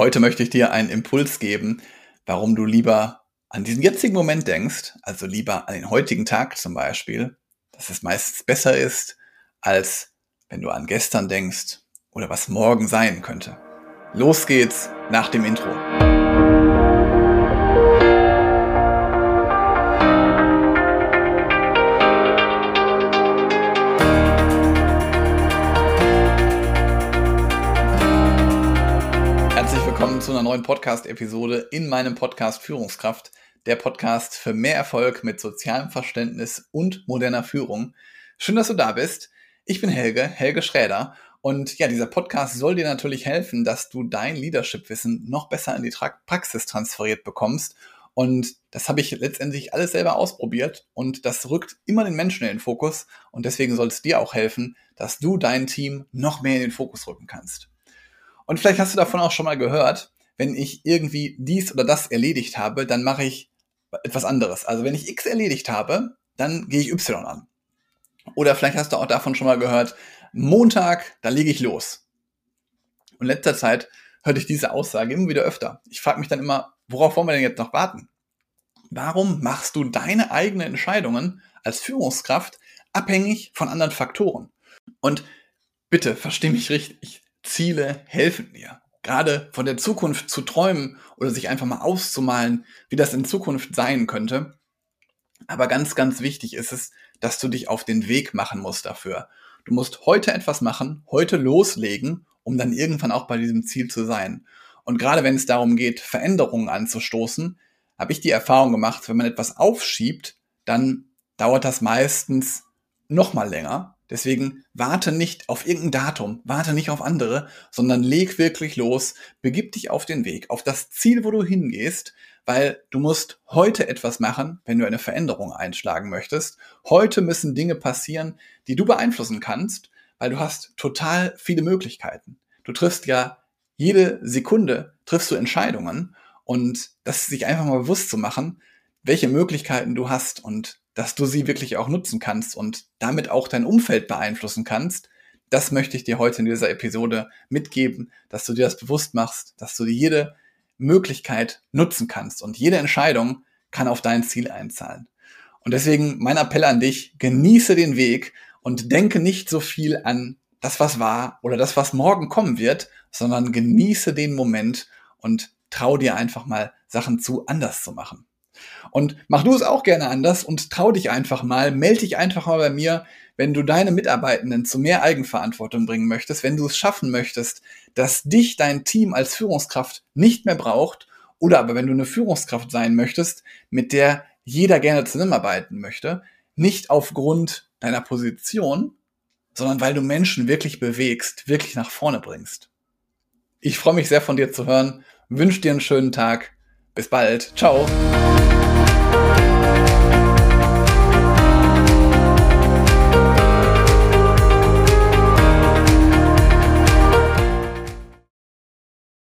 Heute möchte ich dir einen Impuls geben, warum du lieber an diesen jetzigen Moment denkst, also lieber an den heutigen Tag zum Beispiel, dass es meistens besser ist, als wenn du an gestern denkst oder was morgen sein könnte. Los geht's nach dem Intro. Zu einer neuen Podcast-Episode in meinem Podcast Führungskraft, der Podcast für mehr Erfolg mit sozialem Verständnis und moderner Führung. Schön, dass du da bist. Ich bin Helge, Helge Schräder. Und ja, dieser Podcast soll dir natürlich helfen, dass du dein Leadership-Wissen noch besser in die Praxis transferiert bekommst. Und das habe ich letztendlich alles selber ausprobiert und das rückt immer den Menschen in den Fokus. Und deswegen soll es dir auch helfen, dass du dein Team noch mehr in den Fokus rücken kannst. Und vielleicht hast du davon auch schon mal gehört, wenn ich irgendwie dies oder das erledigt habe, dann mache ich etwas anderes. Also wenn ich X erledigt habe, dann gehe ich Y an. Oder vielleicht hast du auch davon schon mal gehört, Montag, da lege ich los. Und in letzter Zeit hörte ich diese Aussage immer wieder öfter. Ich frage mich dann immer, worauf wollen wir denn jetzt noch warten? Warum machst du deine eigenen Entscheidungen als Führungskraft abhängig von anderen Faktoren? Und bitte, versteh mich richtig, Ziele helfen dir. Gerade von der Zukunft zu träumen oder sich einfach mal auszumalen, wie das in Zukunft sein könnte. Aber ganz, ganz wichtig ist es, dass du dich auf den Weg machen musst dafür. Du musst heute etwas machen, heute loslegen, um dann irgendwann auch bei diesem Ziel zu sein. Und gerade wenn es darum geht, Veränderungen anzustoßen, habe ich die Erfahrung gemacht, wenn man etwas aufschiebt, dann dauert das meistens noch mal länger, Deswegen warte nicht auf irgendein Datum, warte nicht auf andere, sondern leg wirklich los, begib dich auf den Weg, auf das Ziel, wo du hingehst, weil du musst heute etwas machen, wenn du eine Veränderung einschlagen möchtest. Heute müssen Dinge passieren, die du beeinflussen kannst, weil du hast total viele Möglichkeiten. Du triffst ja jede Sekunde triffst du Entscheidungen und das sich einfach mal bewusst zu machen, welche Möglichkeiten du hast und dass du sie wirklich auch nutzen kannst und damit auch dein Umfeld beeinflussen kannst. Das möchte ich dir heute in dieser Episode mitgeben, dass du dir das bewusst machst, dass du jede Möglichkeit nutzen kannst und jede Entscheidung kann auf dein Ziel einzahlen. Und deswegen mein Appell an dich, genieße den Weg und denke nicht so viel an das, was war oder das, was morgen kommen wird, sondern genieße den Moment und trau dir einfach mal Sachen zu, anders zu machen. Und mach du es auch gerne anders und trau dich einfach mal, melde dich einfach mal bei mir, wenn du deine Mitarbeitenden zu mehr Eigenverantwortung bringen möchtest, wenn du es schaffen möchtest, dass dich dein Team als Führungskraft nicht mehr braucht, oder aber wenn du eine Führungskraft sein möchtest, mit der jeder gerne zusammenarbeiten möchte, nicht aufgrund deiner Position, sondern weil du Menschen wirklich bewegst, wirklich nach vorne bringst. Ich freue mich sehr von dir zu hören, wünsche dir einen schönen Tag, bis bald. Ciao.